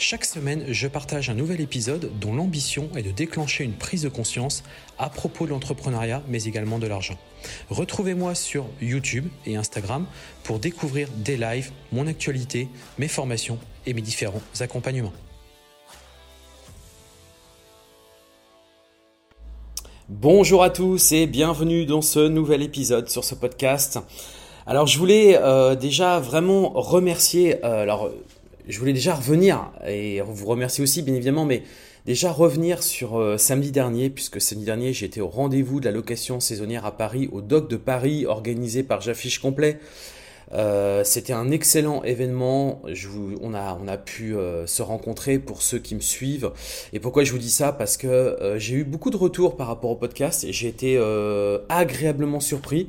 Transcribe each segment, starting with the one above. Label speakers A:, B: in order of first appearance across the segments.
A: Chaque semaine, je partage un nouvel épisode dont l'ambition est de déclencher une prise de conscience à propos de l'entrepreneuriat, mais également de l'argent. Retrouvez-moi sur YouTube et Instagram pour découvrir des lives, mon actualité, mes formations et mes différents accompagnements. Bonjour à tous et bienvenue dans ce nouvel épisode sur ce podcast. Alors je voulais euh, déjà vraiment remercier, euh, alors je voulais déjà revenir et vous remercier aussi bien évidemment, mais déjà revenir sur euh, samedi dernier, puisque samedi dernier j'étais au rendez-vous de la location saisonnière à Paris, au Doc de Paris, organisé par J'affiche complet. Euh, c'était un excellent événement. Je on, a, on a pu euh, se rencontrer pour ceux qui me suivent. Et pourquoi je vous dis ça? Parce que euh, j'ai eu beaucoup de retours par rapport au podcast et j'ai été agréablement surpris.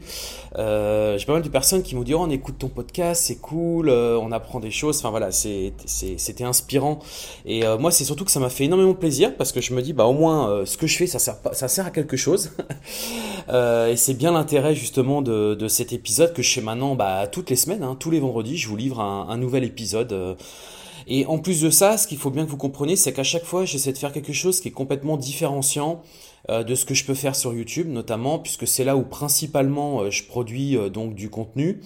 A: j'ai pas mal de personnes qui m'ont dit oh, on écoute ton podcast, c'est cool, on apprend des choses. Enfin voilà, c'était inspirant. Et moi, c'est surtout que ça m'a fait énormément plaisir parce que je me dis bah au moins ce que je fais, ça sert, ça sert à quelque chose. et c'est bien l'intérêt justement de, de, cet épisode que je fais maintenant bah, toutes semaines, hein, tous les vendredis, je vous livre un, nouvel épisode. Euh. et en plus de ça, ce qu'il faut bien que vous compreniez, c'est qu'à chaque fois, j'essaie de faire quelque chose qui est complètement différenciant euh, de ce que je peux faire sur YouTube, notamment puisque c'est là où principalement euh, je produis donc du contenu.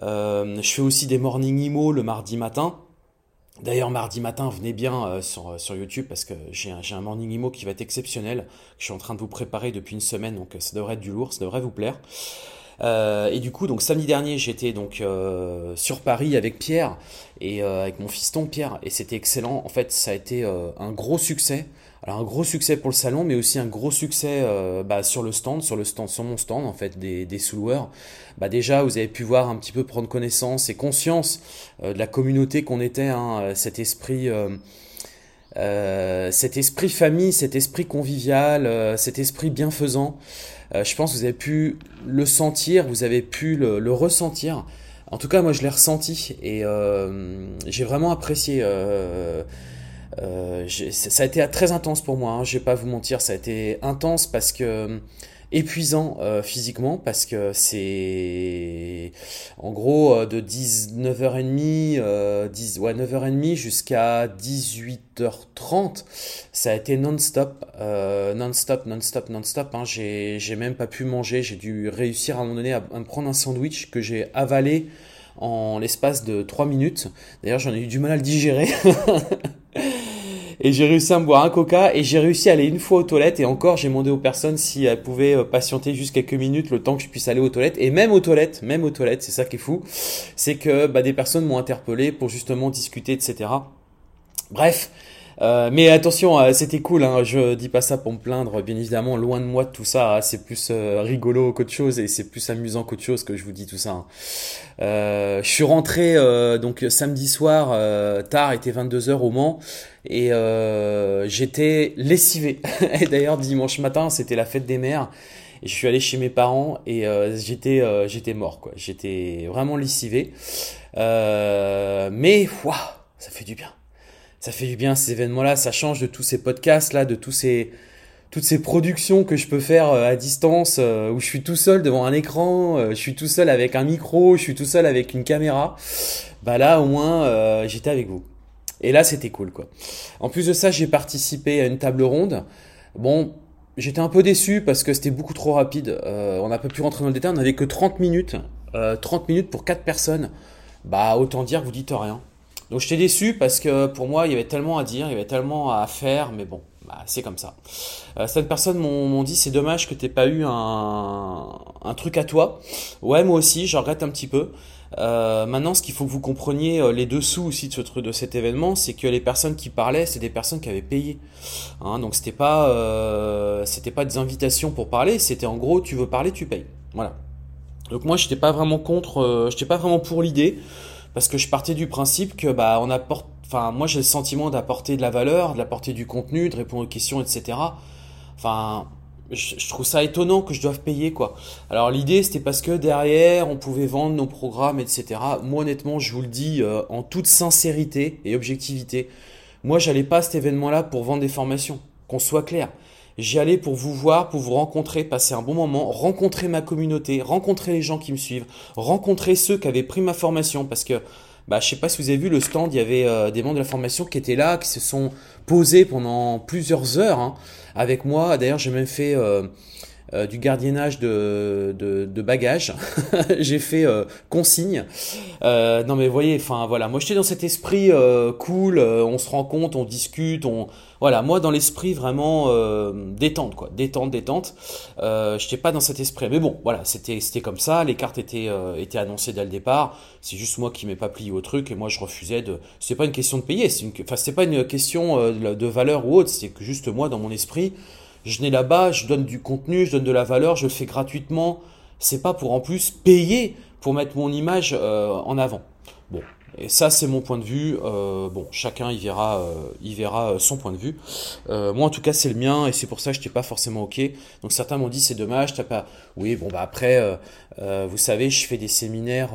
A: je fais aussi des morning emo le mardi matin. D'ailleurs, mardi matin, venez bien sur, YouTube parce que j'ai un, un, morning emo qui va être exceptionnel. Je suis en train de vous préparer depuis une semaine, donc ça devrait être du lourd, ça devrait vous plaire. Euh, et du coup, donc samedi dernier, j'étais donc euh, sur Paris avec Pierre et euh, avec mon fiston Pierre, et c'était excellent. En fait, ça a été un gros succès. Alors un gros succès pour le salon, mais aussi un gros succès bah, sur le stand, sur le stand, sur mon stand en fait des, sous-loueurs. Bah déjà, vous avez pu voir un petit peu prendre connaissance et conscience de la communauté qu'on était, hein, cet esprit. cet esprit famille, cet esprit convivial, cet esprit bienfaisant. Euh, je pense que vous avez pu le sentir, vous avez pu le, ressentir. En tout cas, moi, je l'ai ressenti et euh, j'ai vraiment apprécié. Euh, ça a été très intense pour moi. Hein, je vais pas vous mentir, ça a été intense parce que épuisant euh, physiquement parce que c'est en gros euh, de 19h30 euh, 10, ouais, 9h30 jusqu'à 18h30 ça a été non-stop euh, non-stop non-stop non-stop hein. j'ai, j'ai même pas pu manger. J'ai dû réussir à un moment donné à, à me prendre un sandwich que j'ai avalé en l'espace de 3 minutes. D'ailleurs j'en ai eu du mal à le digérer et j'ai réussi à me boire un coca et j'ai réussi à aller une fois aux toilettes et encore j'ai demandé aux personnes si elles pouvaient euh, patienter juste quelques minutes le temps que je puisse aller aux toilettes et même aux toilettes, même aux toilettes, c'est ça qui est fou, c'est que bah, des personnes m'ont interpellé pour justement discuter, etc. Bref, euh, mais attention, euh, c'était cool, hein, je dis pas ça pour me plaindre, bien évidemment, loin de moi de tout ça, hein, c'est plus euh, rigolo qu'autre chose et c'est plus amusant qu'autre chose que je vous dis tout ça. Hein. je suis rentré donc samedi soir, tard, était 22h au Mans, et j'étais lessivé. et d'ailleurs, dimanche matin, c'était la fête des mères. Et je suis allé chez mes parents et j'étais j'étais mort quoi. J'étais vraiment lessivé. mais waouh, ça fait du bien ça fait du bien ces événements-là, ça change de tous ces podcasts-là, de tous ces, toutes ces productions que je peux faire euh, à distance, euh, où je suis tout seul devant un écran, euh, je suis tout seul avec un micro, je suis tout seul avec une caméra. Bah là, au moins, j'étais avec vous. Et là, c'était cool, quoi. En plus de ça, j'ai participé à une table ronde. Bon, j'étais un peu déçu parce que c'était beaucoup trop rapide. on n'a pas pu rentrer dans le détail, on n'avait que 30 minutes. 30 minutes pour 4 personnes. Bah, autant dire vous dites rien. Donc j'étais déçu parce que pour moi, il y avait tellement à dire, il y avait tellement à faire, mais bon, bah, c'est comme ça. Euh, certaines personnes m'ont dit c'est dommage que tu pas eu un, truc à toi. Ouais, moi aussi, je regrette un petit peu. Euh, maintenant, ce qu'il faut que vous compreniez euh, les dessous aussi de, ce, truc, de cet événement, c'est que les personnes qui parlaient, c'est des personnes qui avaient payé. Hein, donc c'était pas, euh, c'était pas des invitations pour parler, c'était en gros, tu veux parler, tu payes. Voilà. Donc moi, j'étais pas vraiment contre, euh, j'étais pas vraiment pour l'idée parce que je partais du principe que bah on apporte enfin moi j'ai le sentiment d'apporter de la valeur, d'apporter du contenu, de répondre aux questions, etc. Enfin, je, trouve ça étonnant que je doive payer quoi. Alors l'idée c'était parce que derrière on pouvait vendre nos programmes etc. Moi honnêtement je vous le dis euh, en toute sincérité et objectivité, moi j'allais pas à cet événement là pour vendre des formations, qu'on soit clair. J'y allais pour vous voir, pour vous rencontrer, passer un bon moment, rencontrer ma communauté, rencontrer les gens qui me suivent, rencontrer ceux qui avaient pris ma formation parce que bah, je sais pas si vous avez vu le stand, il y avait euh, des membres de la formation qui étaient là, qui se sont posés pendant plusieurs heures hein, avec moi. D'ailleurs, j'ai même fait euh, euh, du gardiennage de, de, bagages. j'ai fait consigne. non mais vous voyez, enfin voilà, moi j'étais dans cet esprit cool, on se rend compte, on discute, on voilà, moi dans l'esprit vraiment euh, détente, quoi, détente, détente. Euh, Je n'étais pas dans cet esprit. Mais bon, voilà, c'était c'était comme ça. Les cartes étaient euh, étaient annoncées dès le départ. C'est juste moi qui m'ai pas plié au truc et moi je refusais de. C'est pas une question de payer. C'est une, enfin pas une question euh, de valeur ou autre. C'est que juste moi dans mon esprit, je n'ai là-bas, je donne du contenu, je donne de la valeur, je le fais gratuitement. C'est pas pour en plus payer pour mettre mon image en avant. Bon, et ça, c'est mon point de vue. Euh, bon, chacun y verra, euh, il verra euh, son point de vue. moi, en tout cas, c'est le mien, et c'est pour ça que je n'étais pas forcément ok. Donc certains m'ont dit c'est dommage, t'as pas. Oui, bon bah après, vous savez, je fais des séminaires.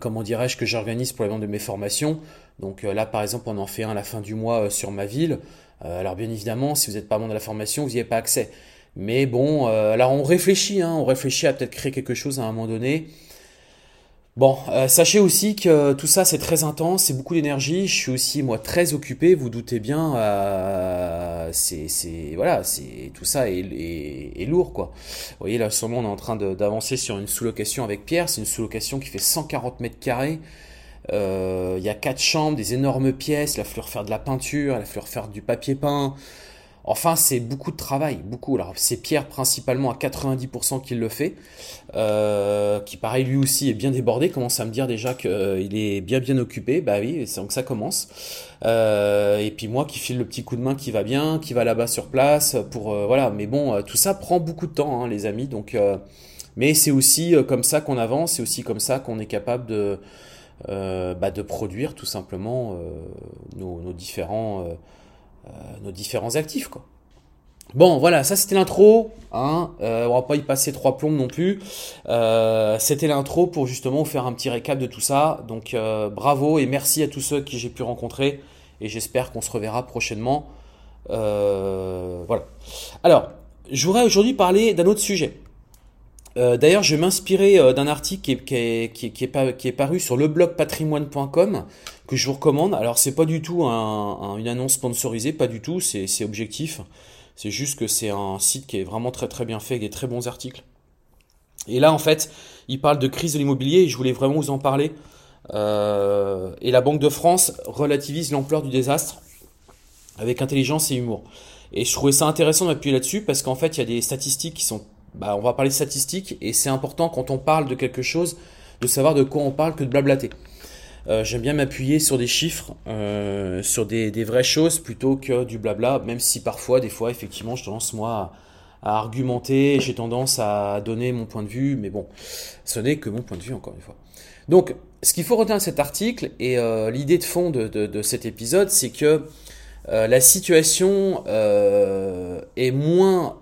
A: comment dirais-je que j'organise pour la vente de mes formations. Donc là, par exemple, on en fait un à la fin du mois sur ma ville. alors bien évidemment, si vous n'êtes pas membre de la formation, vous n'y avez pas accès. Mais bon, alors on réfléchit, hein, on réfléchit à peut-être créer quelque chose à un moment donné. Bon, euh, sachez aussi que tout ça c'est très intense, c'est beaucoup d'énergie. Je suis aussi moi très occupé, vous doutez bien. Euh, c'est, voilà, c'est tout ça est, lourd quoi. Vous voyez là, ce moment on est en train d'avancer sur une sous-location avec Pierre. C'est une sous-location qui fait 140 mètres carrés. Euh, il y a quatre chambres, des énormes pièces. Il a fallu refaire de la peinture, il a fallu refaire du papier peint. Enfin, c'est beaucoup de travail, beaucoup. Alors, c'est Pierre principalement à 90% qui le fait, euh, qui pareil lui aussi est bien débordé, commence à me dire déjà qu'il euh, est bien bien occupé. Bah oui, c'est donc ça commence. Euh, et puis moi qui file le petit coup de main qui va bien, qui va là-bas sur place pour voilà. Mais bon, tout ça prend beaucoup de temps, hein, les amis. Donc, mais c'est aussi comme ça qu'on avance, c'est aussi comme ça qu'on est capable de bah, de produire tout simplement nos, nos différents euh, nos différents actifs. Quoi. Bon, voilà, ça c'était l'intro. Hein, euh, on va pas y passer trois plombes non plus. Euh, c'était l'intro pour justement faire un petit récap de tout ça. Donc bravo et merci à tous ceux que j'ai pu rencontrer. Et j'espère qu'on se reverra prochainement. voilà. Alors, je voudrais aujourd'hui parler d'un autre sujet. D'ailleurs, je vais m'inspirer d'un article qui est, qui, qui est, paru sur le blog patrimoine.com que je vous recommande. Alors c'est pas du tout une annonce sponsorisée, pas du tout, c'est objectif. C'est juste que c'est un site qui est vraiment très très bien fait, avec des très bons articles. Et là en fait, il parle de crise de l'immobilier et je voulais vraiment vous en parler. Euh, et la Banque de France relativise l'ampleur du désastre avec intelligence et humour. Et je trouvais ça intéressant d'appuyer là-dessus parce qu'en fait, il y a des statistiques qui sont... Bah, on va parler de statistiques et c'est important quand on parle de quelque chose de savoir de quoi on parle que de blablater. Euh, j'aime bien m'appuyer sur des chiffres, euh, sur des, vraies choses plutôt que du blabla, même si parfois, des fois, effectivement, je tendance moi à, argumenter, j'ai tendance à donner mon point de vue, mais bon, ce n'est que mon point de vue encore une fois. Donc, ce qu'il faut retenir de cet article et euh, l'idée de fond de, cet épisode, c'est que la situation est moins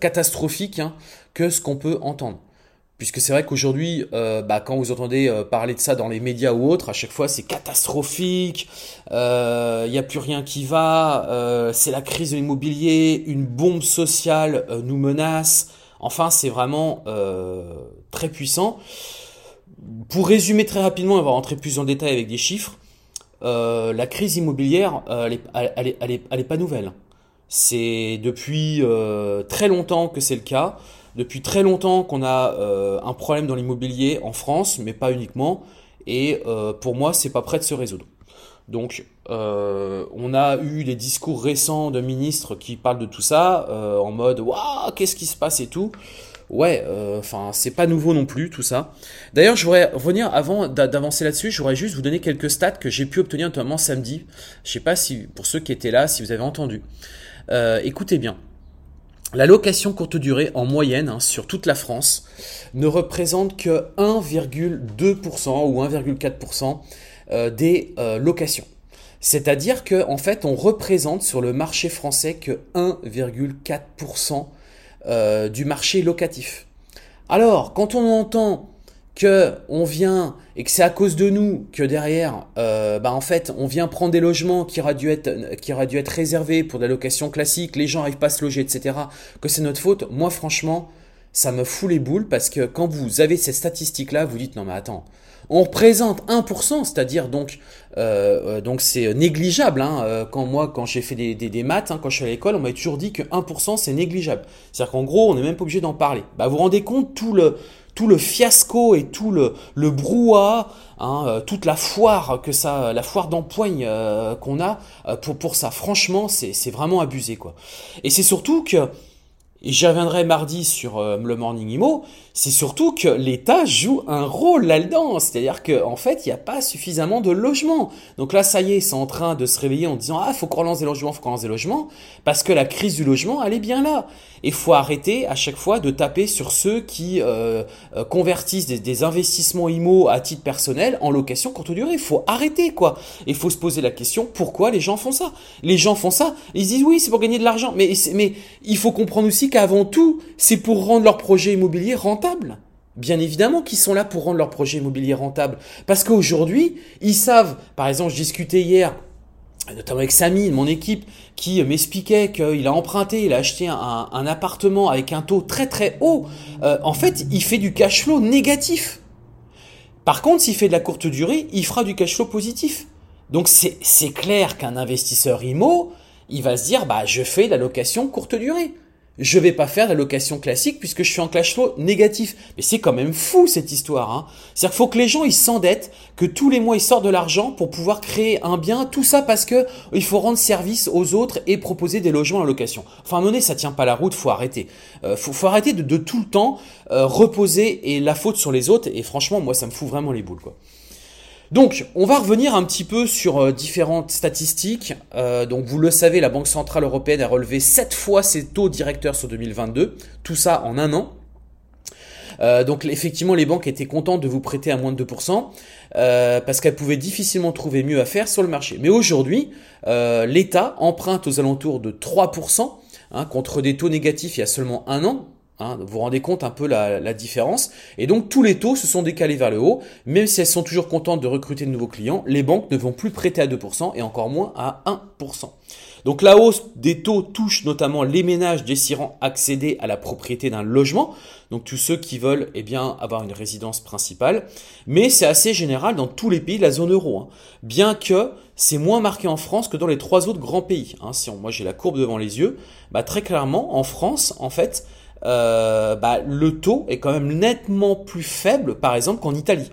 A: catastrophique hein, que ce qu'on peut entendre. Puisque c'est vrai qu'aujourd'hui, euh, bah, quand vous entendez euh, parler de ça dans les médias ou autres, à chaque fois c'est catastrophique, il euh, n'y a plus rien qui va, c'est la crise de l'immobilier, une bombe sociale nous menace. Enfin, c'est vraiment très puissant. Pour résumer très rapidement, on va rentrer plus en détail avec des chiffres. La crise immobilière, elle n'est est, pas nouvelle. C'est depuis très longtemps que c'est le cas depuis très longtemps qu'on a euh, un problème dans l'immobilier en France, mais pas uniquement. Et euh, pour moi, c'est pas prêt de se résoudre. Donc, euh, on a eu des discours récents de ministres qui parlent de tout ça en mode waouh, qu'est-ce qui se passe et tout. Ouais, enfin, c'est pas nouveau non plus tout ça. D'ailleurs, je voudrais revenir avant d'avancer là-dessus. Je voudrais juste vous donner quelques stats que j'ai pu obtenir notamment samedi. Je sais pas si pour ceux qui étaient là, si vous avez entendu. écoutez bien. La location courte durée en moyenne hein, sur toute la France ne représente que 1,2% ou 1,4% euh, des euh, locations. C'est-à-dire qu'en en fait, on représente sur le marché français que 1,4% euh, du marché locatif. Alors, quand on entend que on vient et que c'est à cause de nous que derrière, euh, bah en fait, on vient prendre des logements qui auraient dû être qui auraient dû être réservés pour de la location classique, les gens n'arrivent pas à se loger, etc. Que c'est notre faute. Moi, franchement, ça me fout les boules parce que quand vous avez ces statistiques-là, vous dites non mais attends, on représente 1%, c'est-à-dire donc euh, euh, donc c'est négligeable. Hein, euh, quand moi, quand j'ai fait des, des, maths, hein, quand je suis à l'école, on m'a toujours dit que 1% c'est négligeable. C'est-à-dire qu'en gros, on n'est même pas obligé d'en parler. Bah, vous vous rendez compte tout le tout le fiasco et tout le, le brouhaha, hein, toute la foire que ça, la foire d'empoigne qu'on a pour pour ça. Franchement, c'est vraiment abusé quoi. Et c'est surtout que et j'y reviendrai mardi sur euh, le Morning Imo, c'est surtout que l'État joue un rôle là-dedans. C'est-à-dire qu'en en fait, il n'y a pas suffisamment de logements. Donc là, ça y est, c'est en train de se réveiller en disant Ah, faut qu'on relance des logements, faut qu'on relance des logements, parce que la crise du logement, elle est bien là. Et faut arrêter à chaque fois de taper sur ceux qui euh, euh, convertissent des, investissements IMO à titre personnel en location courte durée. Faut arrêter, quoi. Et faut se poser la question pourquoi les gens font ça? Les gens font ça, ils disent oui, c'est pour gagner de l'argent. Mais, mais il faut comprendre aussi qu'avant tout, c'est pour rendre leur projet immobilier rentable. Bien évidemment qu'ils sont là pour rendre leur projet immobilier rentable. Parce qu'aujourd'hui, ils savent, par exemple, je discutais hier notamment avec Samy, mon équipe, qui m'expliquait qu'il a emprunté, il a acheté un, appartement avec un taux très très haut. Euh, en fait, il fait du cash flow négatif. Par contre, s'il fait de la courte durée, il fera du cash flow positif. Donc c'est clair qu'un investisseur IMO, il va se dire, bah je fais de la location courte durée je vais pas faire la location classique puisque je suis en cash flow négatif. Mais c'est quand même fou cette histoire. Hein. C'est-à-dire qu'il faut que les gens ils s'endettent, que tous les mois ils sortent de l'argent pour pouvoir créer un bien. Tout ça parce que il faut rendre service aux autres et proposer des logements en location. Enfin à un moment donné ça tient pas la route, faut arrêter. Euh, faut, faut arrêter de, tout le temps euh, reposer et la faute sur les autres. Et franchement moi ça me fout vraiment les boules quoi. Donc, on va revenir un petit peu sur euh, différentes statistiques. Euh, donc, vous le savez, la Banque Centrale Européenne a relevé 7 fois ses taux directeurs sur 2022. Tout ça en un an. Euh, donc effectivement, les banques étaient contentes de vous prêter à moins de 2%, parce qu'elles pouvaient difficilement trouver mieux à faire sur le marché. Mais aujourd'hui, l'État emprunte aux alentours de 3%, hein, contre des taux négatifs il y a seulement un an, Hein, vous vous rendez compte un peu la, différence. Et donc tous les taux se sont décalés vers le haut. Même si elles sont toujours contentes de recruter de nouveaux clients, les banques ne vont plus prêter à 2% et encore moins à 1%. Donc la hausse des taux touche notamment les ménages désirant accéder à la propriété d'un logement, donc tous ceux qui veulent eh avoir une résidence principale, mais c'est assez général dans tous les pays de la zone euro, hein. bien que c'est moins marqué en France que dans les trois autres grands pays. Hein. Moi j'ai la courbe devant les yeux, bah, très clairement en France, en fait, euh, bah, le taux est quand même nettement plus faible, par exemple, qu'en Italie.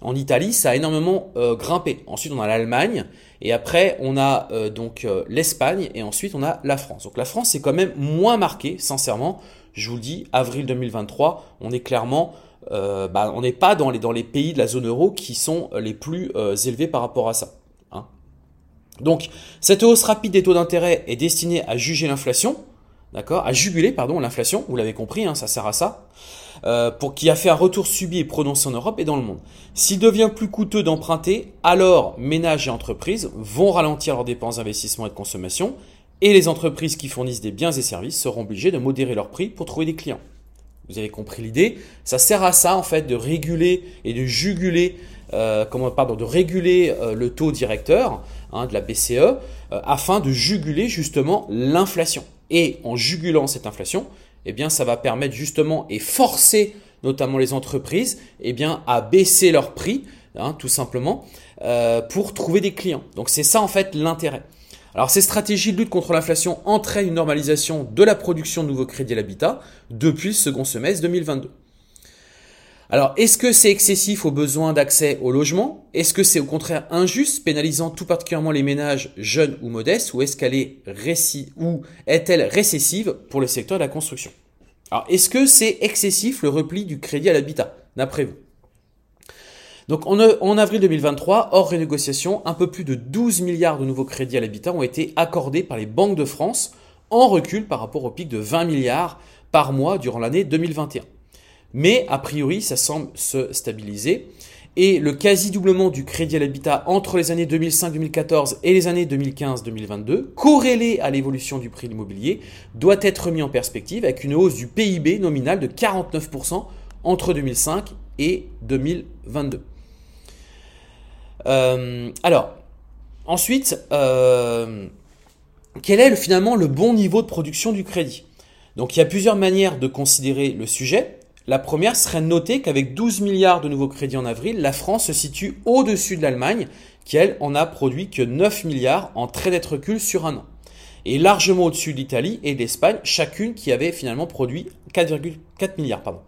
A: En Italie, ça a énormément euh, grimpé. Ensuite, on a l'Allemagne, et après, on a euh, donc l'Espagne, et ensuite, on a la France. Donc la France, c'est quand même moins marqué, sincèrement. Je vous le dis, avril 2023, on est clairement, bah, on n'est pas dans les, dans les pays de la zone euro qui sont les plus élevés par rapport à ça. Hein. Donc, cette hausse rapide des taux d'intérêt est destinée à juger l'inflation, d'accord, à juguler pardon l'inflation. Vous l'avez compris, hein, ça sert à ça. Euh, pour qui a fait un retour subi et prononcé en Europe et dans le monde. S'il devient plus coûteux d'emprunter, alors ménages et entreprises vont ralentir leurs dépenses d'investissement et de consommation, et les entreprises qui fournissent des biens et services seront obligées de modérer leurs prix pour trouver des clients. Vous avez compris l'idée? Ça sert à ça en fait de réguler et de juguler, euh, comment, pardon, de réguler euh, le taux directeur hein, de la BCE euh, afin de juguler justement l'inflation. Et en jugulant cette inflation, eh bien, ça va permettre justement et forcer notamment les entreprises eh bien, à baisser leurs prix, hein, tout simplement, euh, pour trouver des clients. Donc c'est ça en fait l'intérêt. Alors ces stratégies de lutte contre l'inflation entraînent une normalisation de la production de nouveaux crédits à l'habitat depuis le second semestre 2022. Alors, est-ce que c'est excessif au besoin d'accès au logement? Est-ce que c'est au contraire injuste, pénalisant tout particulièrement les ménages jeunes ou modestes? Ou est-ce qu'elle est, ou est-elle récessive pour le secteur de la construction? Alors, est-ce que c'est excessif le repli du crédit à l'habitat, d'après vous? Donc en, en, avril 2023, hors renégociation, un peu plus de 12 milliards de nouveaux crédits à l'habitat ont été accordés par les banques de France, en recul par rapport au pic de 20 milliards par mois durant l'année 2021. Mais a priori, ça semble se stabiliser. et le quasi-doublement du crédit à l'habitat entre les années 2005-2014 et les années 2015-2022, corrélé à l'évolution du prix de l'immobilier, doit être mis en perspective avec une hausse du PIB nominal de 49% entre 2005 et 2022. Euh, alors, ensuite, euh, quel est finalement le bon niveau de production du crédit? Donc il y a plusieurs manières de considérer le sujet. La première serait de noter qu'avec 12 milliards de nouveaux crédits en avril, la France se situe au-dessus de l'Allemagne, qui elle en a produit que 9 milliards en très net recul sur un an. Et largement au-dessus de l'Italie et de l'Espagne, chacune qui avait finalement produit 4,4 milliards.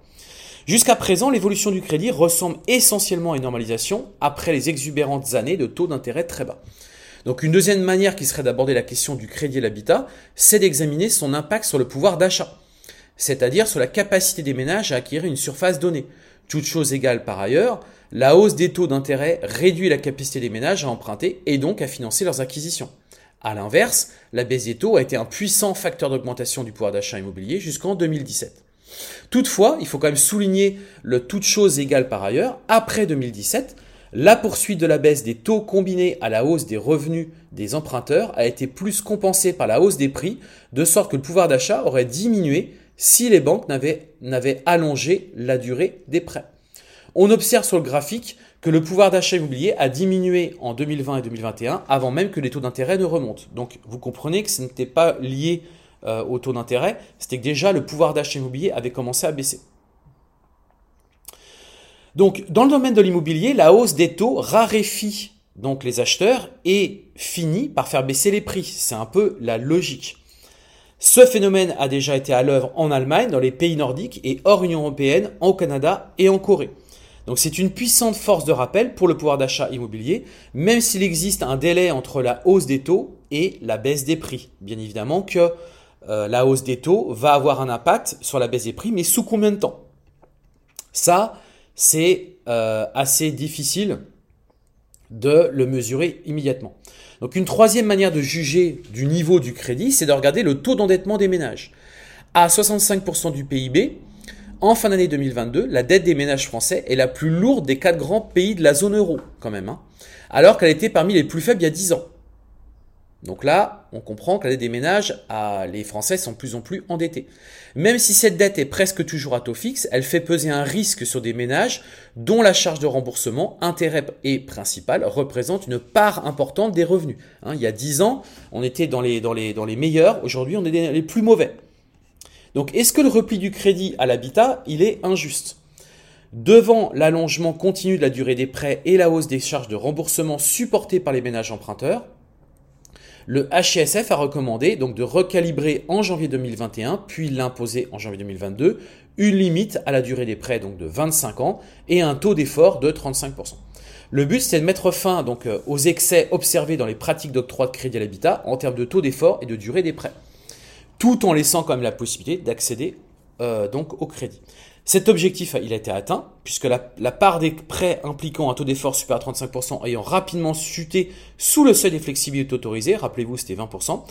A: Jusqu'à présent, l'évolution du crédit ressemble essentiellement à une normalisation après les exubérantes années de taux d'intérêt très bas. Donc une deuxième manière qui serait d'aborder la question du crédit à l'habitat, c'est d'examiner son impact sur le pouvoir d'achat c'est-à-dire sur la capacité des ménages à acquérir une surface donnée. Toute chose égale par ailleurs, la hausse des taux d'intérêt réduit la capacité des ménages à emprunter et donc à financer leurs acquisitions. A l'inverse, la baisse des taux a été un puissant facteur d'augmentation du pouvoir d'achat immobilier jusqu'en 2017. Toutefois, il faut quand même souligner le toute chose égale par ailleurs, après 2017, la poursuite de la baisse des taux combinée à la hausse des revenus des emprunteurs a été plus compensée par la hausse des prix, de sorte que le pouvoir d'achat aurait diminué si les banques n'avaient allongé la durée des prêts. On observe sur le graphique que le pouvoir d'achat immobilier a diminué en 2020 et 2021 avant même que les taux d'intérêt ne remontent. Donc vous comprenez que ce n'était pas lié euh, au taux d'intérêt, c'était que déjà le pouvoir d'achat immobilier avait commencé à baisser. Donc dans le domaine de l'immobilier, la hausse des taux raréfie donc les acheteurs et finit par faire baisser les prix. C'est un peu la logique. Ce phénomène a déjà été à l'œuvre en Allemagne, dans les pays nordiques et hors Union européenne, au Canada et en Corée. Donc c'est une puissante force de rappel pour le pouvoir d'achat immobilier, même s'il existe un délai entre la hausse des taux et la baisse des prix. Bien évidemment que euh, la hausse des taux va avoir un impact sur la baisse des prix, mais sous combien de temps? Ça, c'est euh, assez difficile de le mesurer immédiatement. Donc une troisième manière de juger du niveau du crédit, c'est de regarder le taux d'endettement des ménages. À 65% du PIB, en fin d'année 2022, la dette des ménages français est la plus lourde des quatre grands pays de la zone euro, quand même, hein. alors qu'elle était parmi les plus faibles il y a 10 ans. Donc là, on comprend que la dette des ménages, les Français sont de plus en plus endettés. Même si cette dette est presque toujours à taux fixe, elle fait peser un risque sur des ménages dont la charge de remboursement, intérêt et principal représente une part importante des revenus. Hein, il y a 10 ans, on était dans les, dans dans les meilleurs, aujourd'hui on est dans les plus mauvais. Donc est-ce que le repli du crédit à l'habitat, il est injuste? Devant l'allongement continu de la durée des prêts et la hausse des charges de remboursement supportées par les ménages emprunteurs, le HSF a recommandé de recalibrer en janvier 2021, puis l'imposer en janvier 2022, une limite à la durée des prêts donc de 25 ans et un taux d'effort de 35%. Le but, c'est de mettre fin euh, aux excès observés dans les pratiques d'octroi de crédit à l'habitat en termes de taux d'effort et de durée des prêts, tout en laissant quand même la possibilité d'accéder euh, au crédit. Cet objectif il a été atteint, puisque la, part des prêts impliquant un taux d'effort supérieur à 35% ayant rapidement chuté sous le seuil des flexibilités autorisées, rappelez-vous c'était 20%,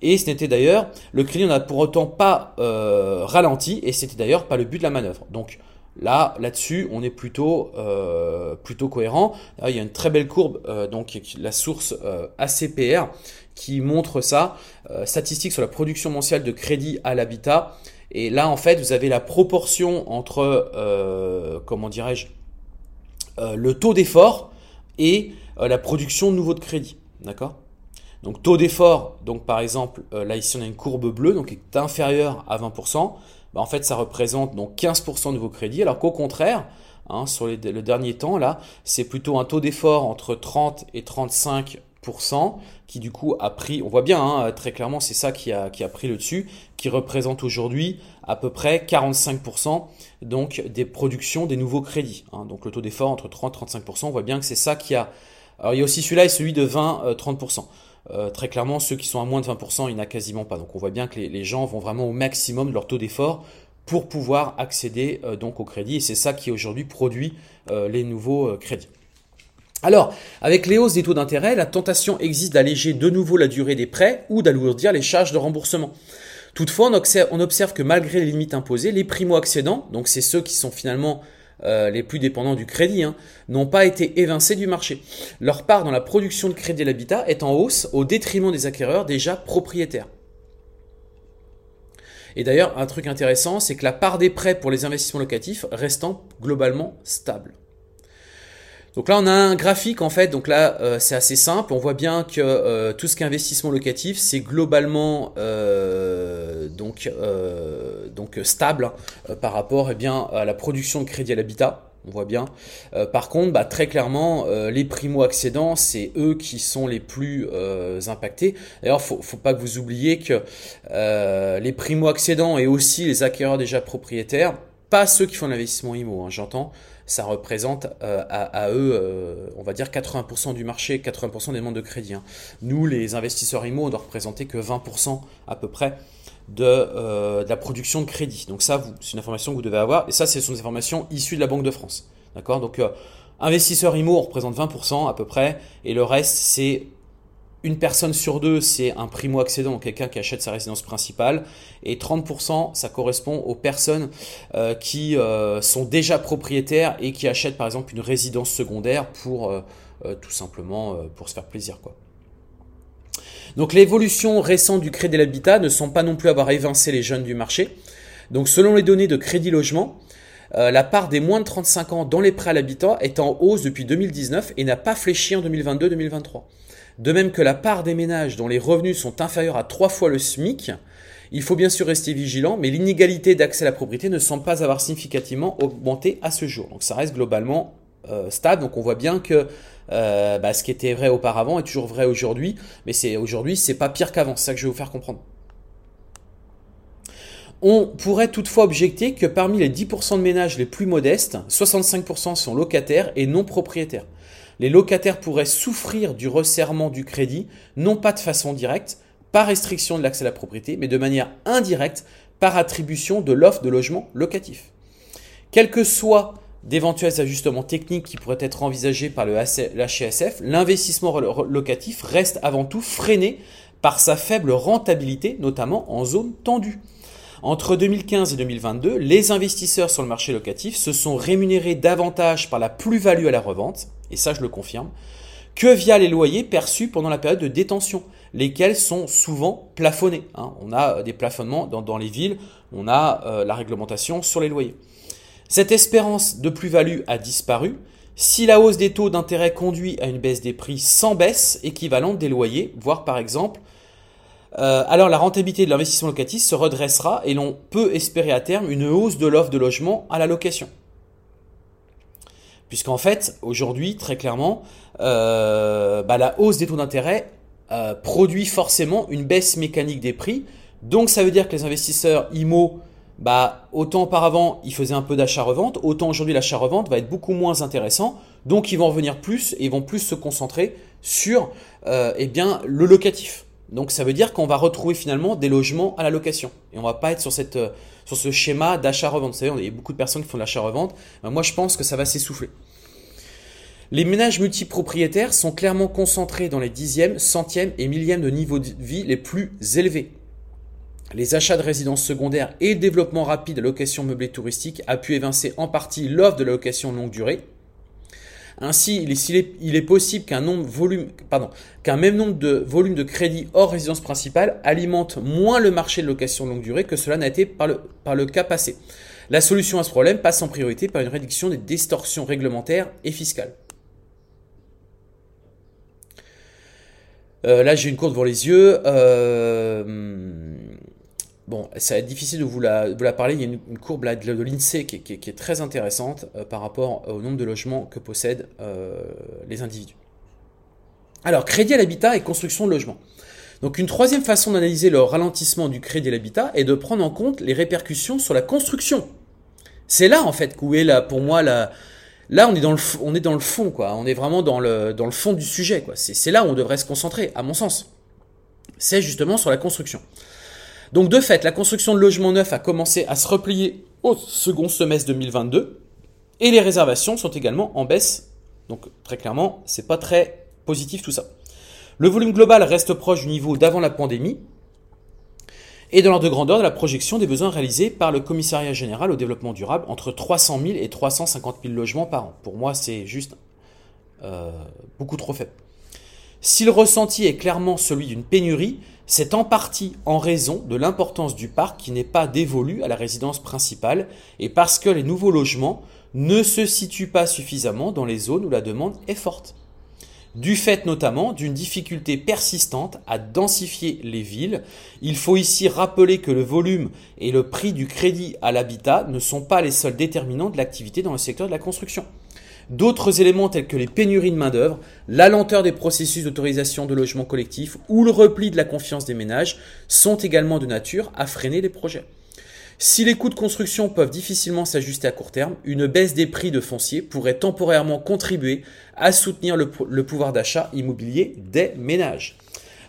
A: et ce n'était d'ailleurs, le crédit n'a pour autant pas euh, ralenti, et c'était d'ailleurs pas le but de la manœuvre. Donc là, là-dessus, on est plutôt, euh, plutôt cohérent. il y a une très belle courbe, euh, donc la source ACPR, qui montre ça, statistique sur la production mensuelle de crédit à l'habitat. Et là, en fait, vous avez la proportion entre, euh, comment dirais-je, euh, le taux d'effort et euh, la production de nouveaux de crédit. D'accord? Donc, taux d'effort, donc par exemple, là ici, on a une courbe bleue, donc est inférieure à 20%. Bah, en fait, ça représente donc 15% de nouveaux crédits, alors qu'au contraire, hein, sur le dernier temps, là, c'est plutôt un taux d'effort entre 30 et 35 qui du coup a pris, on voit bien hein, très clairement c'est ça qui a, qui a pris le dessus, qui représente aujourd'hui à peu près 45% donc des productions des nouveaux crédits. Hein. donc le taux d'effort entre 30 et 35%, on voit bien que c'est ça qui a... Alors il y a aussi celui-là et celui de 20-30%. Euh, euh, très clairement, ceux qui sont à moins de 20%, il n'y en a quasiment pas. Donc on voit bien que les, gens vont vraiment au maximum leur taux d'effort pour pouvoir accéder euh, donc au crédit. Et c'est ça qui aujourd'hui produit les nouveaux crédits. Alors, avec les hausses des taux d'intérêt, la tentation existe d'alléger de nouveau la durée des prêts ou d'alourdir les charges de remboursement. Toutefois, on observe, que malgré les limites imposées, les primo-accédants, donc c'est ceux qui sont finalement euh, les plus dépendants du crédit, hein, n'ont pas été évincés du marché. Leur part dans la production de crédit à l'habitat est en hausse au détriment des acquéreurs déjà propriétaires. Et d'ailleurs, un truc intéressant, c'est que la part des prêts pour les investissements locatifs restant globalement stable. Donc là, on a un graphique en fait. Donc là, euh, c'est assez simple. On voit bien que euh, tout ce qui est investissement locatif, c'est globalement euh, donc donc stable hein, par rapport eh bien à la production de crédit à l'habitat. On voit bien. par contre, bah, très clairement, les primo-accédants, c'est eux qui sont les plus impactés. D'ailleurs, faut, faut pas que vous oubliez que les primo-accédants et aussi les acquéreurs déjà propriétaires, pas ceux qui font l'investissement IMO, hein, j'entends, ça représente euh, à, eux, euh, on va dire 80% du marché, 80% des demandes de crédit. Hein. Nous, les investisseurs IMO, on doit représenter que 20% à peu près euh, de, la production de crédit. Donc ça, c'est une information que vous devez avoir. Et ça, ce sont des informations issues de la Banque de France. D'accord? Donc, investisseurs IMO, on représente 20% à peu près. Et le reste, c'est une personne sur deux, c'est un primo-accédant, quelqu'un qui achète sa résidence principale. Et 30%, ça correspond aux personnes euh, qui euh, sont déjà propriétaires et qui achètent par exemple une résidence secondaire pour euh, tout simplement pour se faire plaisir. Quoi. Donc l'évolution récente du crédit à l'habitat ne semble pas non plus avoir évincé les jeunes du marché. Donc selon les données de Crédit Logement, la part des moins de 35 ans dans les prêts à l'habitat est en hausse depuis 2019 et n'a pas fléchi en 2022-2023. De même que la part des ménages dont les revenus sont inférieurs à trois fois le SMIC, il faut bien sûr rester vigilant, mais l'inégalité d'accès à la propriété ne semble pas avoir significativement augmenté à ce jour. Donc ça reste globalement euh, stable. Donc on voit bien que euh, bah, ce qui était vrai auparavant est toujours vrai aujourd'hui, mais c'est aujourd'hui c'est pas pire qu'avant. C'est ça que je vais vous faire comprendre. On pourrait toutefois objecter que parmi les 10% de ménages les plus modestes, 65% sont locataires et non propriétaires les locataires pourraient souffrir du resserrement du crédit, non pas de façon directe, par restriction de l'accès à la propriété, mais de manière indirecte par attribution de l'offre de logement locatif. Quels que soient d'éventuels ajustements techniques qui pourraient être envisagés par le HSF, l'investissement locatif reste avant tout freiné par sa faible rentabilité, notamment en zone tendue. Entre 2015 et 2022, les investisseurs sur le marché locatif se sont rémunérés davantage par la plus-value à la revente, et ça je le confirme, que via les loyers perçus pendant la période de détention, lesquels sont souvent plafonnés. Hein. On a des plafonnements dans, les villes, on a euh, la réglementation sur les loyers. Cette espérance de plus-value a disparu. Si la hausse des taux d'intérêt conduit à une baisse des prix sans baisse équivalente des loyers, voire par exemple euh, alors la rentabilité de l'investissement locatif se redressera et l'on peut espérer à terme une hausse de l'offre de logement à la location. Puisqu'en fait, aujourd'hui, très clairement, euh, bah, la hausse des taux d'intérêt euh, produit forcément une baisse mécanique des prix. Donc ça veut dire que les investisseurs IMO, bah, autant auparavant ils faisaient un peu d'achat-revente, autant aujourd'hui l'achat-revente va être beaucoup moins intéressant. Donc ils vont revenir plus et ils vont plus se concentrer sur eh bien, le locatif. Donc ça veut dire qu'on va retrouver finalement des logements à la location. Et on va pas être sur, cette, euh, sur ce schéma d'achat-revente. Vous savez, il y a beaucoup de personnes qui font de l'achat-revente. Ben, moi, je pense que ça va s'essouffler. Les ménages multipropriétaires sont clairement concentrés dans les dixièmes, centièmes et millièmes de niveau de vie les plus élevés. Les achats de résidences secondaires et le développement rapide de location meublée touristique a pu évincer en partie l'offre de la location longue durée, ainsi, il est, possible qu'un même nombre de volumes de crédit hors résidence principale alimente moins le marché de location longue durée que cela n'a été par le, cas passé. La solution à ce problème passe en priorité par une réduction des distorsions réglementaires et fiscales. Euh, là, j'ai une courbe devant les yeux. Euh, Bon, ça va être difficile de vous la, parler. Il y a une, courbe de, l'INSEE qui, est très intéressante euh, par rapport au nombre de logements que possèdent euh, les individus. Alors, crédit à l'habitat et construction de logements. Donc, une troisième façon d'analyser le ralentissement du crédit à l'habitat est de prendre en compte les répercussions sur la construction. C'est là, en fait, où est là, pour moi la, Là, on est dans le, on est dans le fond, quoi. On est vraiment dans le, dans le fond du sujet, quoi. C'est là où on devrait se concentrer, à mon sens. C'est justement sur la construction. Donc de fait, la construction de logements neufs a commencé à se replier au second semestre 2022 et les réservations sont également en baisse. Donc très clairement, c'est pas très positif tout ça. Le volume global reste proche du niveau d'avant la pandémie. et dans l'ordre de grandeur de la projection des besoins réalisés par le Commissariat général au développement durable entre 300 000 et 350 000 logements par an. Pour moi, c'est juste euh, beaucoup trop faible. Si le ressenti est clairement celui d'une pénurie, c'est en partie en raison de l'importance du parc qui n'est pas dévolu à la résidence principale et parce que les nouveaux logements ne se situent pas suffisamment dans les zones où la demande est forte. Du fait notamment d'une difficulté persistante à densifier les villes, il faut ici rappeler que le volume et le prix du crédit à l'habitat ne sont pas les seuls déterminants de l'activité dans le secteur de la construction. D'autres éléments tels que les pénuries de main-d'œuvre, la lenteur des processus d'autorisation de logement collectif ou le repli de la confiance des ménages sont également de nature à freiner les projets. Si les coûts de construction peuvent difficilement s'ajuster à court terme, une baisse des prix de foncier pourrait temporairement contribuer à soutenir le pouvoir d'achat immobilier des ménages.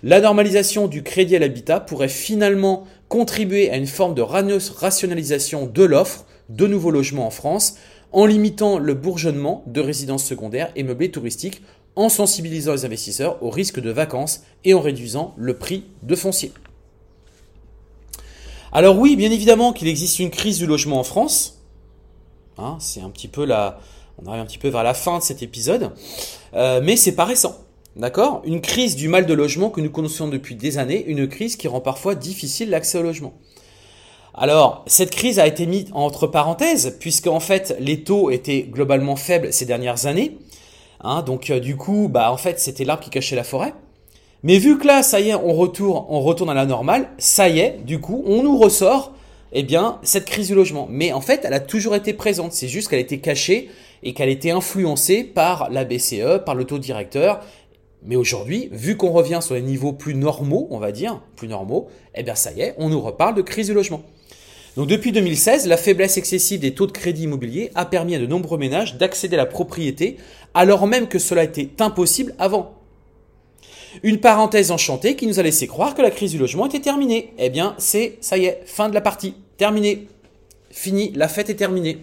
A: La normalisation du crédit à l'habitat pourrait finalement contribuer à une forme de rationalisation de l'offre de nouveaux logements en France en limitant le bourgeonnement de résidences secondaires et meublées touristiques, en sensibilisant les investisseurs au risque de vacances et en réduisant le prix de foncier. Alors oui, bien évidemment qu'il existe une crise du logement en France. Hein, c'est un petit peu la, on arrive un petit peu vers la fin de cet épisode, euh, mais c'est pas récent. D'accord? Une crise du mal de logement que nous connaissons depuis des années, une crise qui rend parfois difficile l'accès au logement. Alors, cette crise a été mise entre parenthèses, puisque en fait, les taux étaient globalement faibles ces dernières années. Hein, donc, euh, du coup, bah, en fait, c'était l'arbre qui cachait la forêt. Mais vu que là, ça y est, on retourne, on retourne à la normale, ça y est, du coup, on nous ressort, eh bien, cette crise du logement. Mais en fait, elle a toujours été présente. C'est juste qu'elle été cachée et qu'elle été influencée par la BCE, par le taux directeur. Mais aujourd'hui, vu qu'on revient sur les niveaux plus normaux, on va dire, plus normaux, eh bien, ça y est, on nous reparle de crise du logement. Donc depuis 2016, la faiblesse excessive des taux de crédit immobilier a permis à de nombreux ménages d'accéder à la propriété alors même que cela était impossible avant. Une parenthèse enchantée qui nous a laissé croire que la crise du logement était terminée. Eh bien, c'est, ça y est, fin de la partie. Terminé. Fini, la fête est terminée.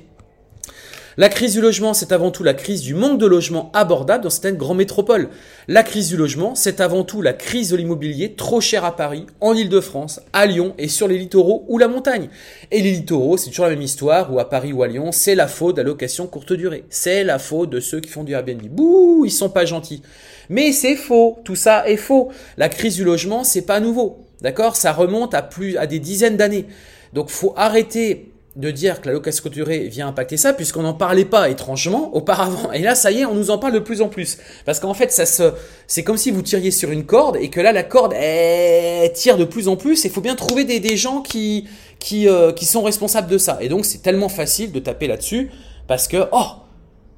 A: La crise du logement, c'est avant tout la crise du manque de logements abordables dans certaines grandes métropoles. La crise du logement, c'est avant tout la crise de l'immobilier trop cher à Paris, en Ile-de-France, à Lyon et sur les littoraux ou la montagne. Et les littoraux, c'est toujours la même histoire, où à Paris ou à Lyon, c'est la faute de la location courte durée. C'est la faute de ceux qui font du Airbnb. Bouh, ils sont pas gentils. Mais c'est faux, tout ça est faux. La crise du logement, c'est pas nouveau. D'accord? Ça remonte à plus à des dizaines d'années. Donc faut arrêter de dire que la location durée vient impacter ça, puisqu'on n'en parlait pas étrangement auparavant. Et là, ça y est, on nous en parle de plus en plus. Parce qu'en fait, ça se, c'est comme si vous tiriez sur une corde et que là, la corde elle, tire de plus en plus. Il faut bien trouver des, des gens qui, qui, euh, qui sont responsables de ça. Et donc, c'est tellement facile de taper là-dessus parce que, oh,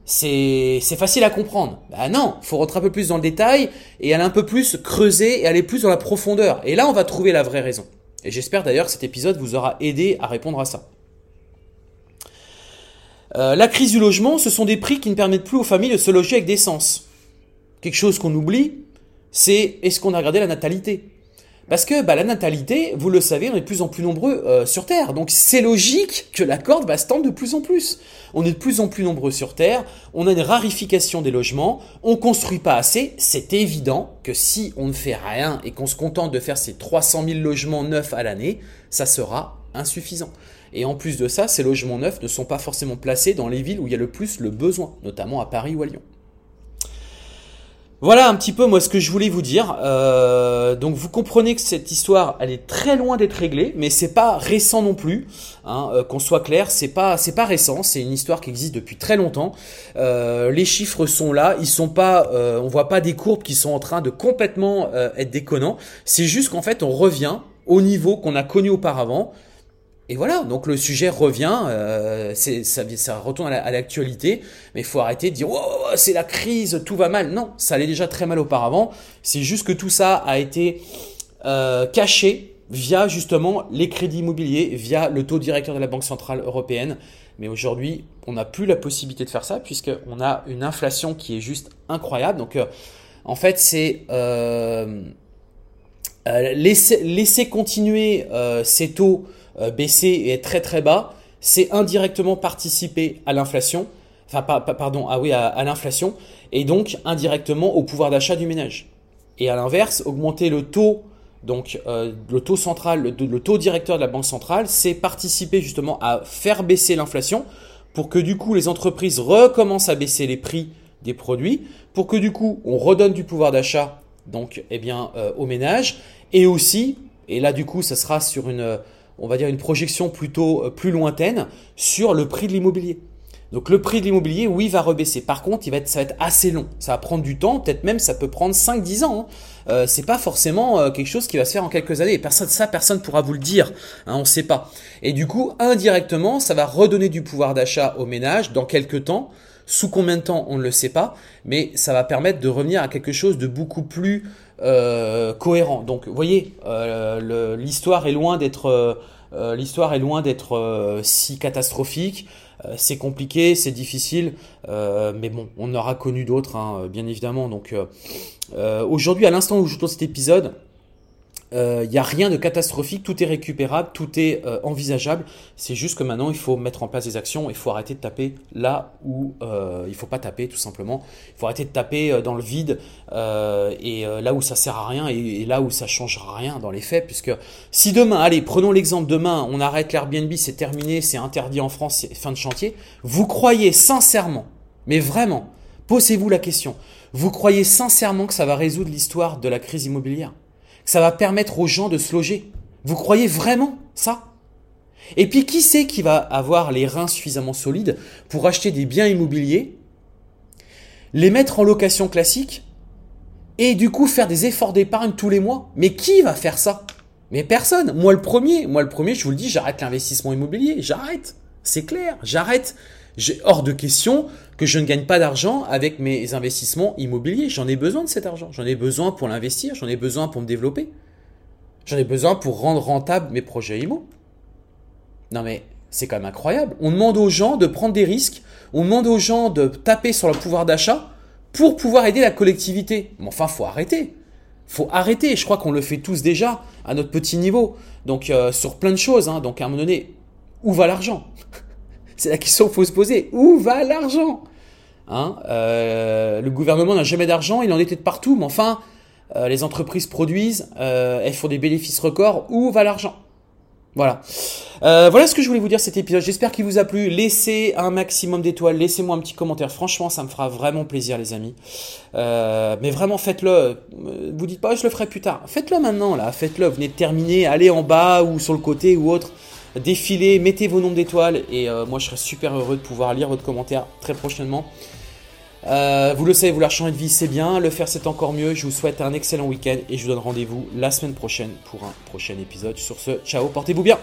A: c'est, c'est facile à comprendre. Bah non, faut rentrer un peu plus dans le détail et aller un peu plus creuser et aller plus dans la profondeur. Et là, on va trouver la vraie raison. Et j'espère d'ailleurs que cet épisode vous aura aidé à répondre à ça. Euh, la crise du logement, ce sont des prix qui ne permettent plus aux familles de se loger avec décence. Quelque chose qu'on oublie, c'est est-ce qu'on a regardé la natalité? Parce que bah, la natalité, vous le savez, on est de plus en plus nombreux euh, sur Terre. Donc c'est logique que la corde va se tendre de plus en plus. On est de plus en plus nombreux sur Terre, on a une rarification des logements, on construit pas assez. C'est évident que si on ne fait rien et qu'on se contente de faire ces 300 000 logements neufs à l'année, ça sera insuffisant. Et en plus de ça, ces logements neufs ne sont pas forcément placés dans les villes où il y a le plus le besoin, notamment à Paris ou à Lyon. Voilà un petit peu moi ce que je voulais vous dire. Euh, donc vous comprenez que cette histoire, elle est très loin d'être réglée, mais c'est pas récent non plus. Hein, euh, Qu'on soit clair, c'est pas pas récent, c'est une histoire qui existe depuis très longtemps. Euh, les chiffres sont là, ils sont pas, on voit pas des courbes qui sont en train de complètement être déconnants. C'est juste qu'en fait on revient au niveau qu'on a connu auparavant. Et voilà, donc le sujet revient, euh, ça, retourne à l'actualité, mais il faut arrêter de dire oh, c'est la crise, tout va mal. Non, ça allait déjà très mal auparavant. C'est juste que tout ça a été euh, caché via justement les crédits immobiliers, via le taux directeur de la Banque Centrale Européenne. Mais aujourd'hui, on n'a plus la possibilité de faire ça puisqu'on a une inflation qui est juste incroyable. Donc euh, en fait, c'est laisser, continuer ces taux baisser et être très très bas, c'est indirectement participer à l'inflation, enfin pardon, ah oui, à, l'inflation, et donc indirectement au pouvoir d'achat du ménage. Et à l'inverse, augmenter le taux donc le taux central, le, taux directeur de la banque centrale, c'est participer justement à faire baisser l'inflation pour que du coup les entreprises recommencent à baisser les prix des produits, pour que du coup on redonne du pouvoir d'achat donc eh bien aux ménages et aussi et là du coup ça sera sur une on va dire une projection plutôt plus lointaine sur le prix de l'immobilier. Donc le prix de l'immobilier, oui, va rebaisser. Par contre, il va être, ça va être assez long. Ça va prendre du temps, peut-être même ça peut prendre 5-10 ans. Hein. Euh, c'est pas forcément euh, quelque chose qui va se faire en quelques années. personne, ça, personne pourra vous le dire. Hein, on ne sait pas. Et du coup, indirectement, ça va redonner du pouvoir d'achat aux ménages dans quelques temps. Sous combien de temps, on ne le sait pas, mais ça va permettre de revenir à quelque chose de beaucoup plus euh, cohérent. Donc, voyez, euh, l'histoire est loin d'être euh, l'histoire est loin d'être si catastrophique. C'est compliqué, c'est difficile, mais bon, on aura connu d'autres, hein, bien évidemment. Donc aujourd'hui, à l'instant où je tourne cet épisode, il euh, n'y a rien de catastrophique, tout est récupérable, tout est euh, envisageable. C'est juste que maintenant, il faut mettre en place des actions, il faut arrêter de taper là où euh, il ne faut pas taper, tout simplement. Il faut arrêter de taper dans le vide et là où ça sert à rien et, là où ça changera rien dans les faits. Puisque si demain, allez, prenons l'exemple demain, on arrête l'Airbnb, c'est terminé, c'est interdit en France, fin de chantier. Vous croyez sincèrement, mais vraiment, posez-vous la question, vous croyez sincèrement que ça va résoudre l'histoire de la crise immobilière? Ça va permettre aux gens de se loger. Vous croyez vraiment ça? Et puis qui c'est qui va avoir les reins suffisamment solides pour acheter des biens immobiliers, les mettre en location classique et du coup faire des efforts d'épargne tous les mois? Mais qui va faire ça? Mais personne. Moi le premier, moi le premier, je vous le dis, j'arrête l'investissement immobilier, j'arrête. C'est clair, j'arrête. J'ai hors de question que je ne gagne pas d'argent avec mes investissements immobiliers. J'en ai besoin de cet argent. J'en ai besoin pour l'investir. J'en ai besoin pour me développer. J'en ai besoin pour rendre rentable mes projets immo. Non mais c'est quand même incroyable. On demande aux gens de prendre des risques. On demande aux gens de taper sur le pouvoir d'achat pour pouvoir aider la collectivité. Mais enfin, faut arrêter. Faut arrêter. Je crois qu'on le fait tous déjà à notre petit niveau. Donc euh, sur plein de choses. Hein. Donc à un moment donné, où va l'argent? C'est la question qu'il faut se poser. Où va l'argent? Hein euh, Le gouvernement n'a jamais d'argent, il en était de partout, mais enfin, euh, les entreprises produisent, euh, elles font des bénéfices records. Où va l'argent? Voilà. voilà ce que je voulais vous dire cet épisode. J'espère qu'il vous a plu. Laissez un maximum d'étoiles, laissez-moi un petit commentaire. Franchement, ça me fera vraiment plaisir, les amis. mais vraiment, faites-le. Vous dites pas, je le ferai plus tard. Faites-le maintenant, là. Faites-le. Venez de terminer. Allez en bas ou sur le côté ou autre défilez, mettez vos nombres d'étoiles et euh, moi je serai super heureux de pouvoir lire votre commentaire très prochainement. Euh, vous le savez, vouloir changer de vie c'est bien, le faire c'est encore mieux. Je vous souhaite un excellent week-end et je vous donne rendez-vous la semaine prochaine pour un prochain épisode. Sur ce, ciao, portez-vous bien